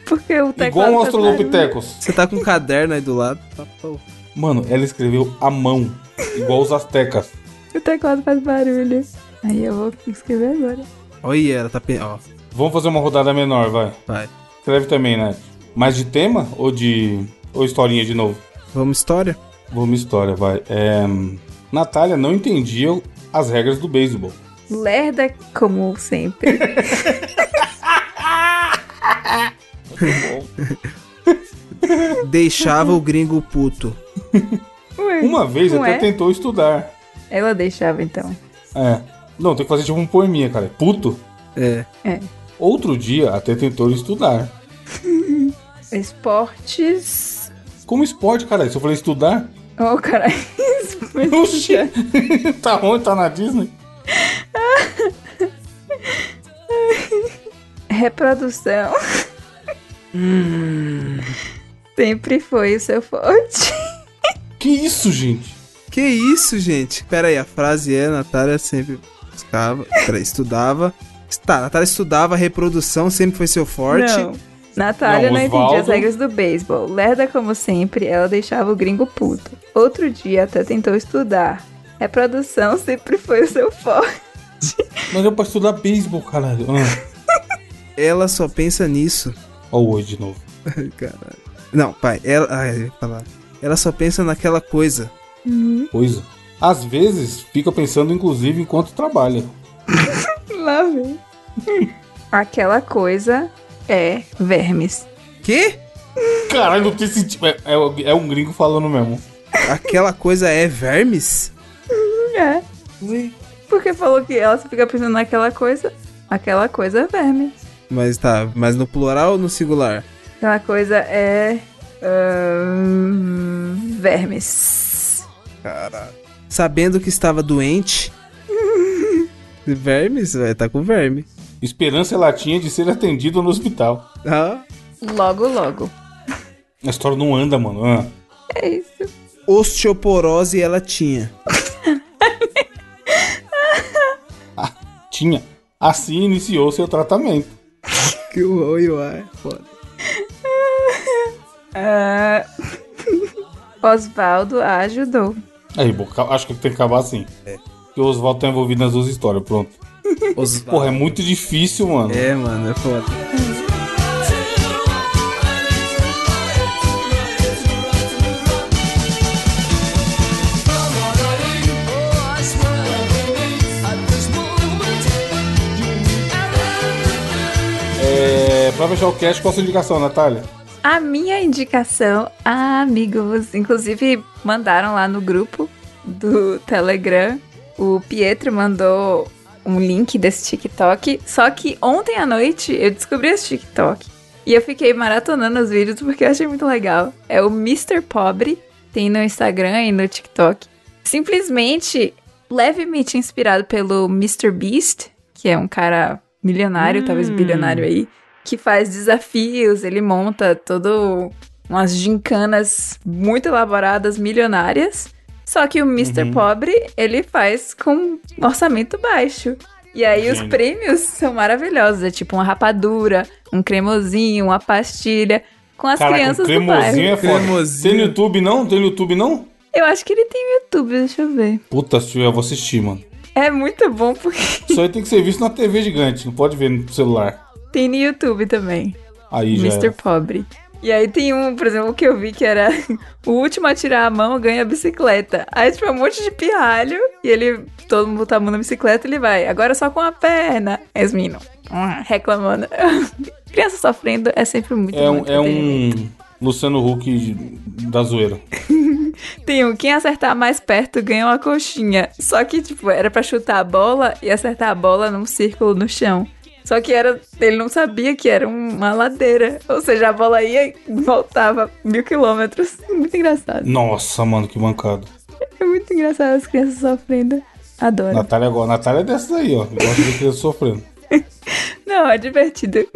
Porque o teclado Igual um barulho. Australopithecus. Você tá com um caderno aí do lado. Tá, pô. Mano, ela escreveu a mão, igual os astecas. O teclado faz barulho. Aí eu vou escrever agora. Olha, ela tá. pe- Ó, Vamos fazer uma rodada menor, vai. vai. Escreve também, né? Mais de tema ou de. ou historinha de novo? Vamos, história? Vamos história, vai. É, Natália não entendia as regras do beisebol. Lerda como sempre. <laughs> Deixava o gringo puto. <laughs> Ué, Uma vez até é? tentou estudar. Ela deixava então. É. Não, tem que fazer tipo um poeminha, cara. Puto. É. Outro dia até tentou estudar. <laughs> Esportes. Como esporte, cara. Se eu falei estudar, Oh, caralho. <laughs> Oxi. <laughs> tá onde? Tá na Disney? Reprodução. Sempre foi o seu forte. Que isso, gente? Que isso, gente? Pera aí, a frase é: Natália sempre buscava. Peraí, estudava. Tá, Natália estudava, reprodução sempre foi seu forte. Não. Natália Não, não, entendia Osvaldo- as regras do beisebol. Lerda como sempre, ela deixava o gringo puto. Outro dia até tentou estudar. Reprodução sempre foi o seu forte. Mas é pra estudar beisebol, caralho. Ah. <laughs> Ela só pensa nisso. Ó o oi de novo. Caralho. Não, pai, ela. Ai, eu ia falar. Ela só pensa naquela coisa. Coisa. Às vezes, fica pensando, inclusive, enquanto trabalha. <laughs> Lá vem. Aquela coisa é vermes. Quê? Caralho, não tem sentido. É, é, é um gringo falando mesmo. Aquela coisa é vermes? É. Porque falou que ela só fica pensando naquela coisa. Aquela coisa é verme. Mas tá, mas no plural ou no singular? Aquela coisa é. Ahn, vermes. Sabendo que estava doente. <laughs> Vermes? Vai tá com verme. Esperança ela tinha de ser atendida no hospital. Ah. Logo, logo. <laughs> A história não anda, mano. Ah. É isso. Osteoporose ela tinha. Tinha. Assim iniciou seu tratamento. <laughs> Que oi, uai. Foda. Ah, <laughs> Osvaldo a ajudou. Aí, bom, acho que tem que acabar assim. Porque o Oswaldo tá envolvido nas duas histórias, pronto. Porra, é muito difícil, mano. É, mano, é foda. É, pra fechar o cast, qual a sua indicação, Natália? A minha indicação, amigos, inclusive mandaram lá no grupo do Telegram. O Pietro mandou um link desse TikTok. Só que ontem à noite eu descobri esse TikTok. E eu fiquei maratonando os vídeos porque eu achei muito legal. É o Mr. Pobre, tem no Instagram e no TikTok. Simplesmente levemente inspirado pelo Mr. Beast, que é um cara milionário, talvez bilionário aí, que faz desafios, ele monta todo umas gincanas muito elaboradas, milionárias. Só que o Mr. Pobre, ele faz com um orçamento baixo. E aí os Gênio. prêmios são maravilhosos, é tipo uma rapadura, um cremosinho, uma pastilha, com as Caraca, crianças do cremosinho bairro. é foda. Cremosinho. Tem no YouTube não? Tem no YouTube não? Eu acho que ele tem no YouTube, deixa eu ver. Puta, se eu vou assistir, mano. É muito bom porque Isso aí tem que ser visto na TV gigante, não pode ver no celular. Tem no YouTube também. Aí já. Mr. era. Pobre. E aí tem um, por exemplo, que eu vi que era <laughs> o último a tirar a mão ganha a bicicleta. Aí, tipo, é um monte de pirralho. E ele, todo mundo tá a mão na bicicleta, ele vai. Agora só com a perna. Os meninos hum, reclamando. <laughs> Criança sofrendo é sempre muito É um, é um Luciano Huck da zoeira. <laughs> Tem um, quem acertar mais perto ganha uma coxinha. Só que, tipo, era pra chutar a bola e acertar a bola num círculo no chão. Só que era, ele não sabia que era uma ladeira. Ou seja, a bola ia e voltava mil quilômetros. Muito engraçado. Nossa, mano, que mancado. É muito engraçado as crianças sofrendo. Adoro. Natália agora. Natália é dessas aí, ó. Gosta de criança sofrendo. <laughs> Não, é divertido.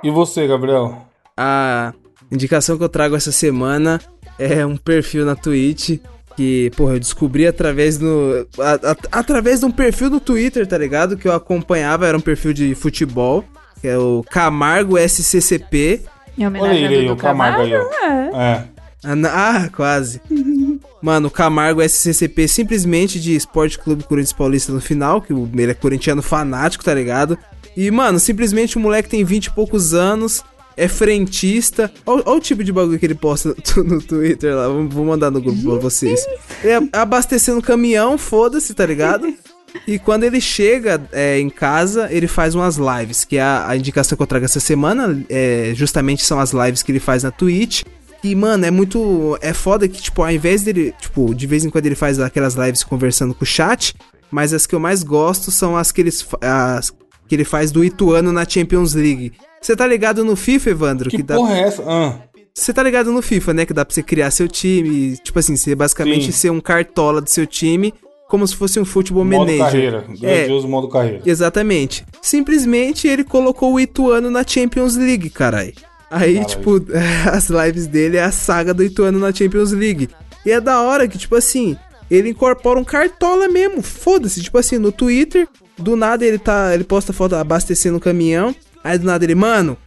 E você, Gabriel? A indicação que eu trago essa semana é um perfil na Twitch que, porra, eu descobri através do. a- a- através de um perfil do Twitter, tá ligado? Que eu acompanhava, era um perfil de futebol, que é o Camargo SCCP. Em Olha homenagem ele aí, Dudu o Camargo aí, ó. Camargo, é. É. Ah, na- Ah, quase. <laughs> Mano, o Camargo SCCP simplesmente de Esporte Clube Corinthians Paulista no final, que o- ele é corintiano fanático, tá ligado? E, mano, simplesmente o moleque tem 20 e poucos anos, é frentista. Olha o tipo de bagulho que ele posta no, Twitter lá, vou, mandar no grupo pra vocês. Ele é abastecendo caminhão, foda-se, tá ligado? <laughs> E quando ele chega é, em casa, ele faz umas lives, que é a, a indicação que eu trago essa semana, é, justamente são as lives que ele faz na Twitch. E, mano, é muito. É foda que, tipo, ao invés dele. Tipo, de vez em quando ele faz aquelas lives conversando com o chat. Mas as que eu mais gosto são as que, eles, as que ele faz do Ituano na Champions League. Você tá ligado no FIFA, Evandro? Que dá- porra é essa? Ah, você tá ligado no FIFA, né? Que dá pra você criar seu time. Tipo assim, você basicamente Sim. ser um cartola do seu time. Como se fosse um futebol modo manager. carreira. É, Grandioso modo carreira. Exatamente. Simplesmente ele colocou o Ituano na Champions League, carai. Aí, Caralho. tipo, <laughs> as lives dele é a saga do Ituano na Champions League. E é da hora que, tipo assim, ele incorpora um cartola mesmo. Foda-se, tipo assim, no Twitter, do nada ele tá. Ele posta foto abastecendo o caminhão. Aí do nada ele, mano,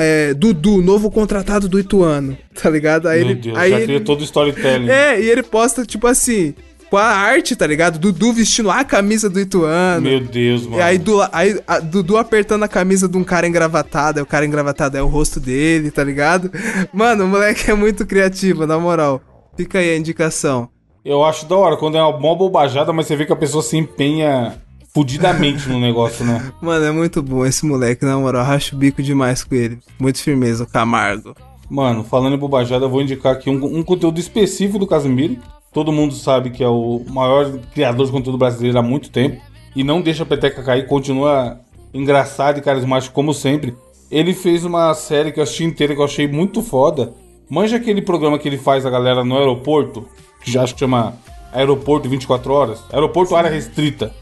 é, Dudu, novo contratado do Ituano. <laughs> Tá ligado? Aí Meu ele. Deus, aí já ele- cria todo o storytelling. é, e ele posta, tipo assim, com a arte, tá ligado? Dudu vestindo a camisa do Ituano. Meu Deus, mano. E aí, do, aí a- Dudu apertando a camisa de um cara engravatado, aí o cara engravatado é o rosto dele, tá ligado? <laughs> Mano, o moleque é muito criativo, na moral. Fica aí a indicação. Eu acho da hora, quando é uma bobajada, mas você vê que a pessoa se empenha fudidamente no negócio, né? <laughs> Mano, é muito bom esse moleque, na moral. Racho o bico demais com ele. Muito firmeza, o Camargo. Mano, falando em bobajada, eu vou indicar aqui um, um conteúdo específico do Casimiro. Todo mundo sabe que é o maior criador de conteúdo brasileiro há muito tempo. E não deixa a peteca cair, continua engraçado e carismático como sempre. Ele fez uma série que eu assisti inteira que eu achei muito foda. Manja aquele programa que ele faz a galera no aeroporto, que já acho que chama Aeroporto 24 Horas. Aeroporto Área Restrita.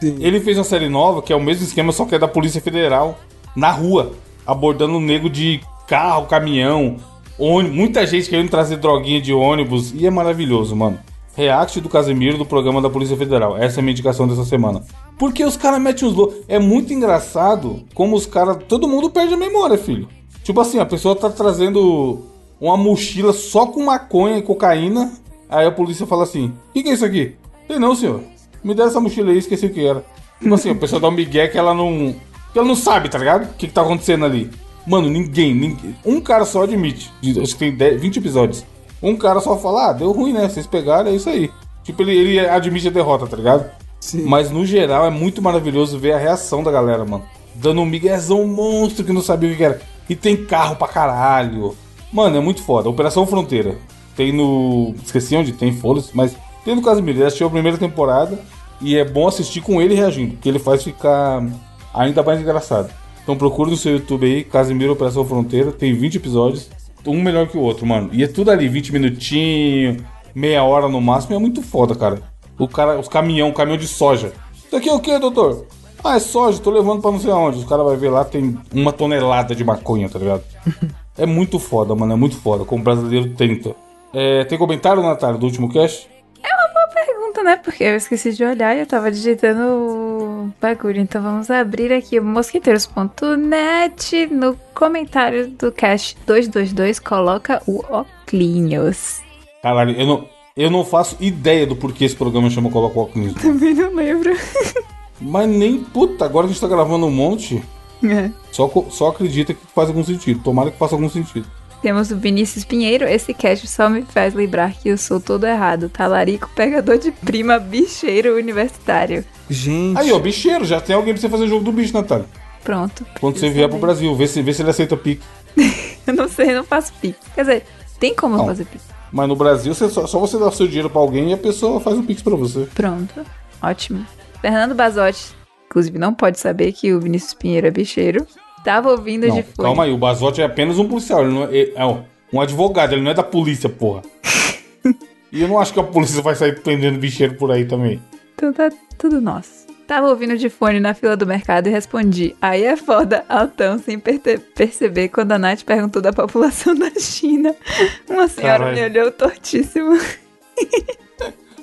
Ele fez uma série nova que é o mesmo esquema, só que é da Polícia Federal, na rua, abordando um nego de carro, caminhão, ônibus, muita gente querendo trazer droguinha de ônibus, e é maravilhoso, mano. React do Casemiro do programa da Polícia Federal. Essa é a minha indicação dessa semana. Porque os caras metem uns loucos. É muito engraçado como os caras. Todo mundo perde a memória, filho. Tipo assim, a pessoa tá trazendo uma mochila só com maconha e cocaína. Aí a polícia fala assim: O que, que é isso aqui? Sei não, senhor. Me dá essa mochila aí, esqueci o que era. Tipo assim, a pessoa dá um migué que ela não. que ela não sabe, tá ligado? O que, que tá acontecendo ali. Mano, ninguém, ninguém. Um cara só admite. Acho que tem 10, 20 episódios. Um cara só fala, ah, deu ruim, né? Vocês pegaram, é isso aí. Tipo, ele, ele admite a derrota, tá ligado? Sim. Mas no geral é muito maravilhoso ver a reação da galera, mano. Dando um miguezão monstro que não sabia o que era. E tem carro pra caralho. Mano, é muito foda. Operação Fronteira. Tem no. Esqueci onde tem, foda-se, mas tem no Casimiro. Ele assistiu a primeira temporada. E é bom assistir com ele reagindo, porque ele faz ficar ainda mais engraçado. Então procura no seu YouTube aí, Casimiro Operação Fronteira. Tem 20 episódios. Um melhor que o outro, mano. E é tudo ali, 20 minutinhos, meia hora no máximo. É muito foda, cara. O cara, os caminhão, caminhão de soja. Isso aqui é o que, doutor? Ah, é soja, tô levando pra não sei aonde. Os caras vão ver lá, tem uma tonelada de maconha, tá ligado? <laughs> é muito foda, mano, é muito foda. Como o brasileiro tenta. É, tem comentário, Natália, do último cast? Né? Porque eu esqueci de olhar e eu tava digitando o bagulho. Então vamos abrir aqui o mosquiteiros.net. No comentário do cast 222, coloca o Oclinhos. Caralho, eu não, eu não faço ideia do porquê esse programa chama Coloca o Óculos. Também não lembro. <laughs> Mas nem, puta, agora que a gente tá gravando um monte, É. só, só acredita que faz algum sentido. Tomara que faça algum sentido. Temos o Vinícius Pinheiro. Esse cast só me faz lembrar que eu sou todo errado. Talarico, pegador de prima, bicheiro universitário. Gente. Aí, ó, bicheiro, já tem alguém pra você fazer jogo do bicho, Natália. Pronto. Quando você vier pro sabia. Brasil, vê se, vê se ele aceita Pix. <laughs> Eu não sei, não faço pix. Quer dizer, tem como eu Não. fazer pix. Mas no Brasil, você só, só você dá o seu dinheiro pra alguém e a pessoa faz o Pix pra você. Pronto. Ótimo. Fernando Bazotti, inclusive, não pode saber que o Vinícius Pinheiro é bicheiro. Tava ouvindo Não, de fone. calma aí, o Basotti é apenas um policial, ele não é, é- é um advogado, ele não é da polícia, porra. <laughs> e eu não acho que a polícia vai sair prendendo bicheiro por aí também. Então tá tudo nosso. Tava ouvindo de fone na fila do mercado e respondi. Aí é foda, altão, sem perceber quando a Nath perguntou da população da China. <laughs> Uma senhora me olhou tortíssimo.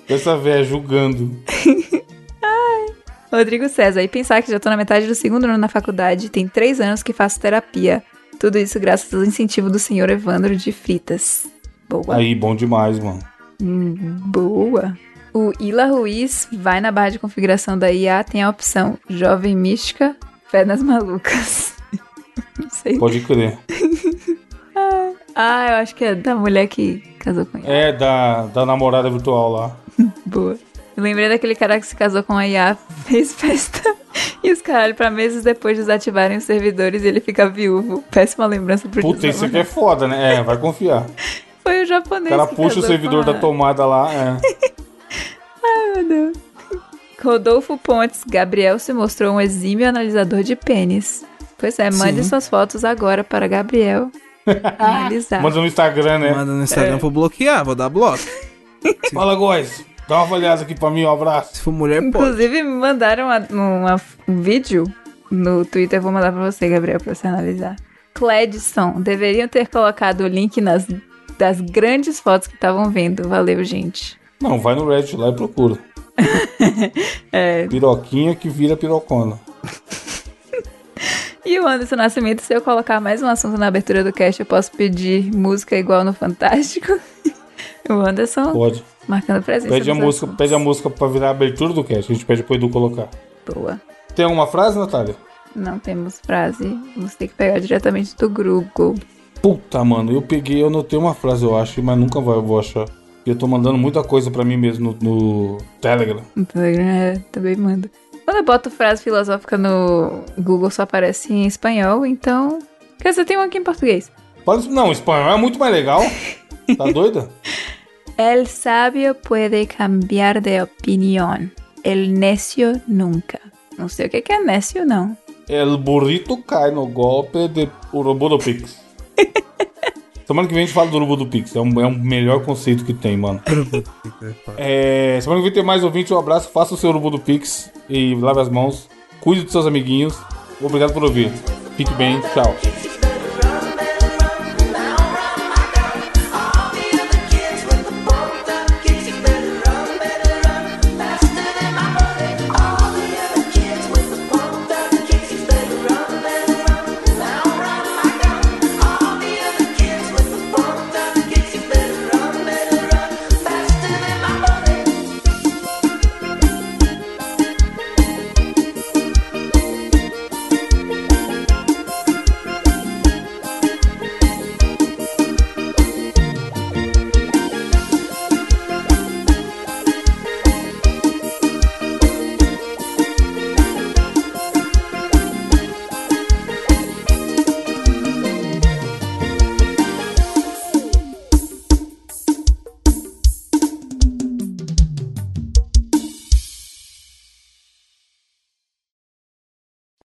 Essa véia julgando. <laughs> Rodrigo César, e pensar que já tô na metade do segundo ano na faculdade, tem três anos que faço terapia. Tudo isso graças ao incentivo do senhor Evandro de Fritas. Boa. Aí, bom demais, mano. Hum, boa. O Ila Ruiz vai na barra de configuração da IA, tem a opção Jovem Mística, Fé nas Malucas. <laughs> Não sei. Pode crer. <laughs> Ah, eu acho que é da mulher que casou com ele. É da, da namorada virtual lá. <laughs> Boa. Eu lembrei daquele cara que se casou com a IA, <laughs> fez festa e os caralho pra meses depois desativarem os servidores e ele fica viúvo. Péssima lembrança pro Puta, isso aqui é foda, né? É, vai confiar. <laughs> Foi o O japonês cara que puxa o servidor da tomada lá, é. <laughs> Ai, meu Deus. Rodolfo Pontes, Gabriel se mostrou um exímio analisador de pênis. Pois é, mande Sim. suas fotos agora para Gabriel analisar. Manda no Instagram, né? Manda no Instagram pra eu bloquear, vou dar bloco. Fala, Góis. Dá uma olhada aqui pra mim, um abraço. Se for mulher, pode. Inclusive, me mandaram uma- uma- um vídeo no Twitter, eu vou mandar pra você, Gabriel, pra você analisar. Cledson, deveriam ter colocado o link nas das grandes fotos que estavam vendo. Valeu, gente. Não, vai no Reddit lá e procura. <laughs> É. Piroquinha que vira pirocona. E o Anderson Nascimento, se eu colocar mais um assunto na abertura do cast, eu posso pedir música igual no Fantástico. <laughs> o Anderson Pode. Marcando presença. Pede a música, assuntos. pede a música pra virar a abertura do cast. A gente pede pro Edu colocar. Boa. Tem alguma frase, Natália? Não temos frase. Vamos ter que pegar diretamente do Google. Puta, mano, eu peguei, eu anotei uma frase, eu acho, mas nunca vai, eu vou achar. Eu tô mandando muita coisa pra mim mesmo no, no Telegram. No Telegram é, também manda. Quando eu boto frase filosófica no Google, só aparece em espanhol, então. Quer dizer, tem um aqui em português. Não, espanhol é muito mais legal. <laughs> Tá doida? El sabio puede cambiar de opinión. El necio nunca. Não sei o que é necio, não. El burrito cai no golpe de urubu do Pix. <laughs> Semana que vem a gente fala do urubu do Pix. É o é o melhor conceito que tem, mano. <laughs> É, semana que vem tem mais ouvinte. Um abraço. Faça o seu urubu do Pix e lave as mãos. Cuide dos seus amiguinhos. Obrigado por ouvir. Fique bem. Tchau.